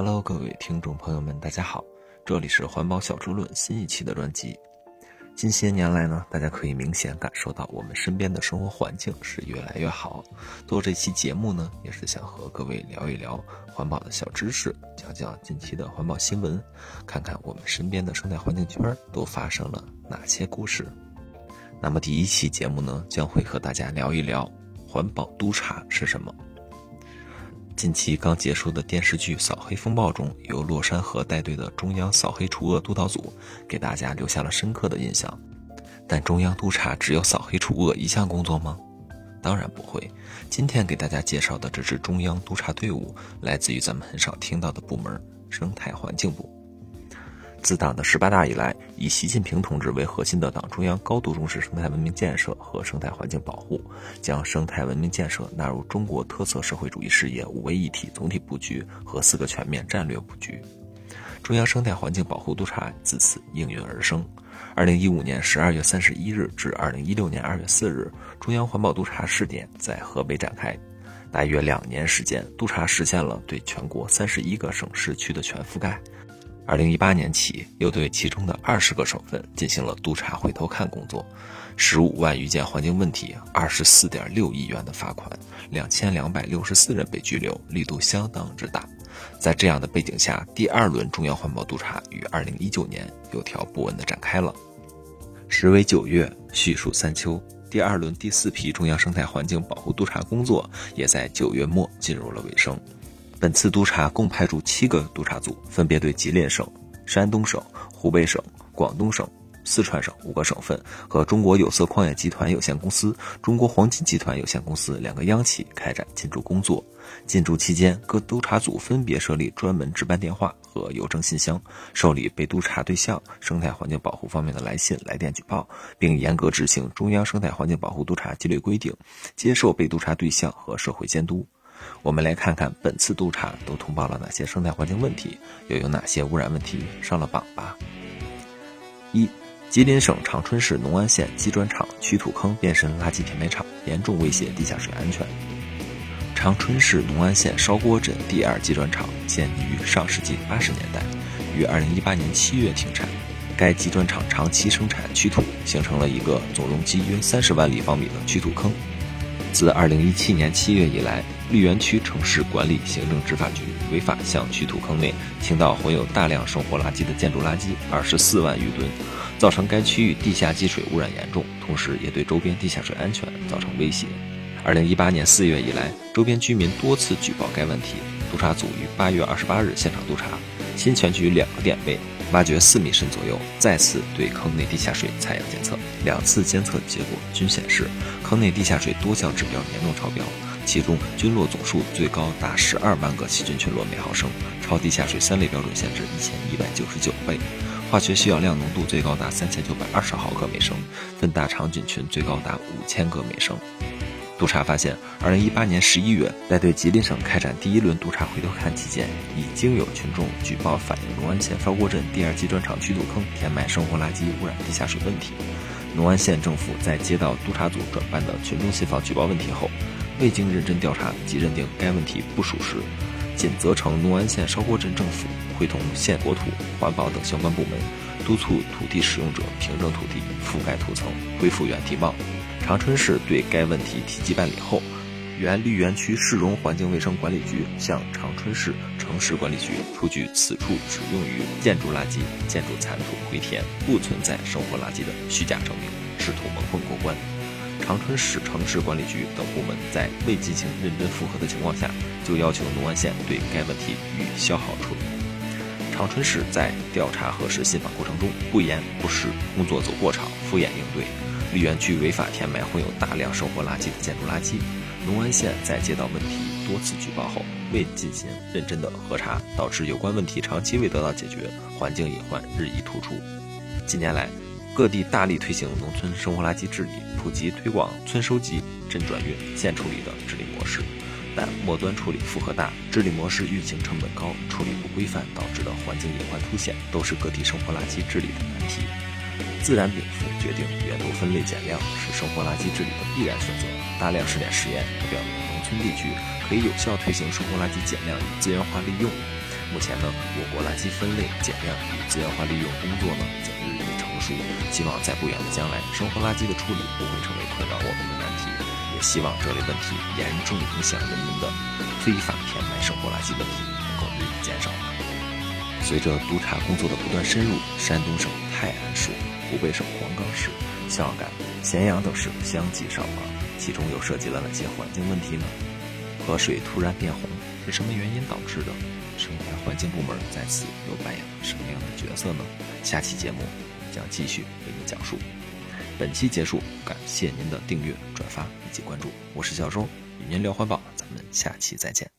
Hello，各位听众朋友们，大家好，这里是环保小猪论新一期的专辑。近些年来呢，大家可以明显感受到我们身边的生活环境是越来越好。做这期节目呢，也是想和各位聊一聊环保的小知识，讲讲近期的环保新闻，看看我们身边的生态环境圈都发生了哪些故事。那么第一期节目呢，将会和大家聊一聊环保督察是什么。近期刚结束的电视剧《扫黑风暴》中，由洛山河带队的中央扫黑除恶督导组给大家留下了深刻的印象。但中央督查只有扫黑除恶一项工作吗？当然不会。今天给大家介绍的这支中央督查队伍，来自于咱们很少听到的部门——生态环境部。自党的十八大以来，以习近平同志为核心的党中央高度重视生态文明建设和生态环境保护，将生态文明建设纳入中国特色社会主义事业五位一体总体布局和四个全面战略布局。中央生态环境保护督察自此应运而生。二零一五年十二月三十一日至二零一六年二月四日，中央环保督察试点在河北展开，大约两年时间，督察实现了对全国三十一个省市区的全覆盖。二零一八年起，又对其中的二十个省份进行了督查回头看工作，十五万余件环境问题，二十四点六亿元的罚款，两千两百六十四人被拘留，力度相当之大。在这样的背景下，第二轮中央环保督查于二零一九年有条不紊地展开了。时为九月，序属三秋，第二轮第四批中央生态环境保护督查工作也在九月末进入了尾声。本次督查共派驻七个督查组，分别对吉林省、山东省、湖北省、广东省、四川省五个省份和中国有色矿业集团有限公司、中国黄金集团有限公司两个央企开展进驻工作。进驻期间，各督查组分别设立专门值班电话和邮政信箱，受理被督查对象生态环境保护方面的来信、来电举报，并严格执行中央生态环境保护督查纪律规定，接受被督查对象和社会监督。我们来看看本次督查都通报了哪些生态环境问题，又有哪些污染问题上了榜吧。一、吉林省长春市农安县机砖厂取土坑变身垃圾填埋场，严重威胁地下水安全。长春市农安县烧锅镇第二机砖厂建于上世纪八十年代，于二零一八年七月停产。该机砖厂长期生产取土，形成了一个总容积约三十万立方米的取土坑。自二零一七年七月以来，绿园区城市管理行政执法局违法向取土坑内倾倒混有大量生活垃圾的建筑垃圾二十四万余吨，造成该区域地下积水污染严重，同时也对周边地下水安全造成威胁。二零一八年四月以来，周边居民多次举报该问题，督查组于八月二十八日现场督查，新全局两个点位。挖掘四米深左右，再次对坑内地下水采样检测，两次监测结果均显示坑内地下水多项指标严重超标，其中菌落总数最高达十二万个细菌群落每毫升，超地下水三类标准限制一千一百九十九倍；化学需要量浓度最高达三千九百二十毫克每升，分大肠菌群最高达五千个每升。督查发现，二零一八年十一月，在对吉林省开展第一轮督查回头看期间，已经有群众举报反映农安县烧锅镇第二机砖厂取土坑填埋生活垃圾，污染地下水问题。农安县政府在接到督查组转办的群众信访举报问题后，未经认真调查即认定该问题不属实，仅责成农安县烧锅镇政府会同县国土、环保等相关部门，督促土地使用者平整土地、覆盖土层、恢复原地貌。长春市对该问题提及办理后，原绿园区市容环境卫生管理局向长春市城市管理局出具此处只用于建筑垃圾、建筑残土回填，不存在生活垃圾的虚假证明，试图蒙混过关。长春市城市管理局等部门在未进行认真复核的情况下，就要求农安县对该问题予以消耗处理。长春市在调查核实信访过程中不严不实，工作走过场，敷衍应对。园区违法填埋混有大量生活垃圾的建筑垃圾，农安县在接到问题多次举报后，未进行认真的核查，导致有关问题长期未得到解决，环境隐患日益突出。近年来，各地大力推行农村生活垃圾治理，普及推广村收集、镇转运、县处理的治理模式，但末端处理负荷大，治理模式运行成本高，处理不规范导致的环境隐患凸显，都是各地生活垃圾治理的难题。自然禀赋决定源头分类减量是生活垃圾治理的必然选择。大量试点实验表明，农村地区可以有效推行生活垃圾减量与资源化利用。目前呢，我国垃圾分类减量与资源化利用工作呢，已经日益成熟。希望在不远的将来，生活垃圾的处理不会成为困扰我们的难题。也希望这类问题严重影响人民的非法填埋生活垃圾问题能够日益减少。随着督查工作的不断深入，山东省泰安市、湖北省黄冈市、孝感、咸阳等市相继上访，其中又涉及了哪些环境问题呢？河水突然变红是什么原因导致的？生态环境部门在此又扮演了什么样的角色呢？下期节目将继续为您讲述。本期结束，感谢您的订阅、转发以及关注，我是小周，与您聊环保，咱们下期再见。